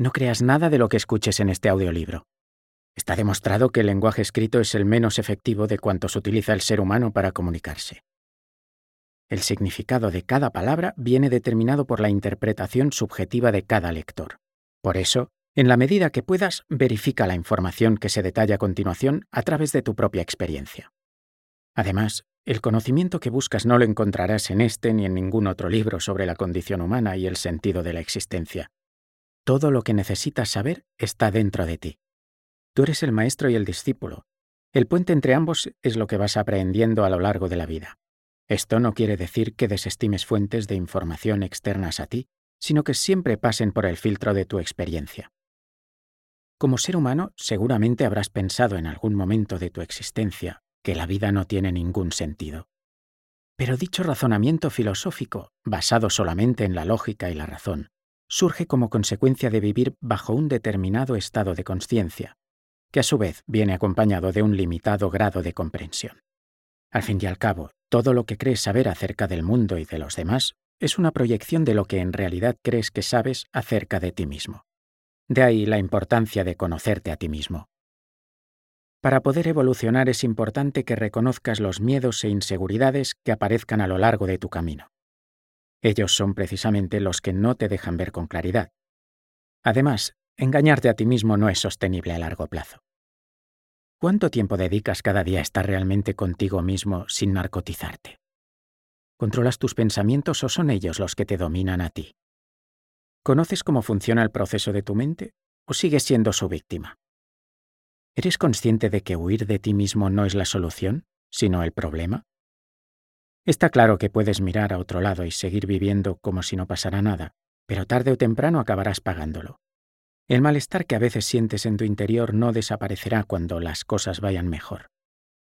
No creas nada de lo que escuches en este audiolibro. Está demostrado que el lenguaje escrito es el menos efectivo de cuantos utiliza el ser humano para comunicarse. El significado de cada palabra viene determinado por la interpretación subjetiva de cada lector. Por eso, en la medida que puedas, verifica la información que se detalla a continuación a través de tu propia experiencia. Además, el conocimiento que buscas no lo encontrarás en este ni en ningún otro libro sobre la condición humana y el sentido de la existencia. Todo lo que necesitas saber está dentro de ti. Tú eres el maestro y el discípulo. El puente entre ambos es lo que vas aprendiendo a lo largo de la vida. Esto no quiere decir que desestimes fuentes de información externas a ti, sino que siempre pasen por el filtro de tu experiencia. Como ser humano, seguramente habrás pensado en algún momento de tu existencia que la vida no tiene ningún sentido. Pero dicho razonamiento filosófico, basado solamente en la lógica y la razón, surge como consecuencia de vivir bajo un determinado estado de conciencia, que a su vez viene acompañado de un limitado grado de comprensión. Al fin y al cabo, todo lo que crees saber acerca del mundo y de los demás es una proyección de lo que en realidad crees que sabes acerca de ti mismo. De ahí la importancia de conocerte a ti mismo. Para poder evolucionar es importante que reconozcas los miedos e inseguridades que aparezcan a lo largo de tu camino. Ellos son precisamente los que no te dejan ver con claridad. Además, engañarte a ti mismo no es sostenible a largo plazo. ¿Cuánto tiempo dedicas cada día a estar realmente contigo mismo sin narcotizarte? ¿Controlas tus pensamientos o son ellos los que te dominan a ti? ¿Conoces cómo funciona el proceso de tu mente o sigues siendo su víctima? ¿Eres consciente de que huir de ti mismo no es la solución, sino el problema? Está claro que puedes mirar a otro lado y seguir viviendo como si no pasara nada, pero tarde o temprano acabarás pagándolo. El malestar que a veces sientes en tu interior no desaparecerá cuando las cosas vayan mejor.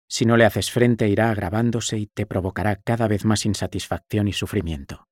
Si no le haces frente irá agravándose y te provocará cada vez más insatisfacción y sufrimiento.